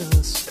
us.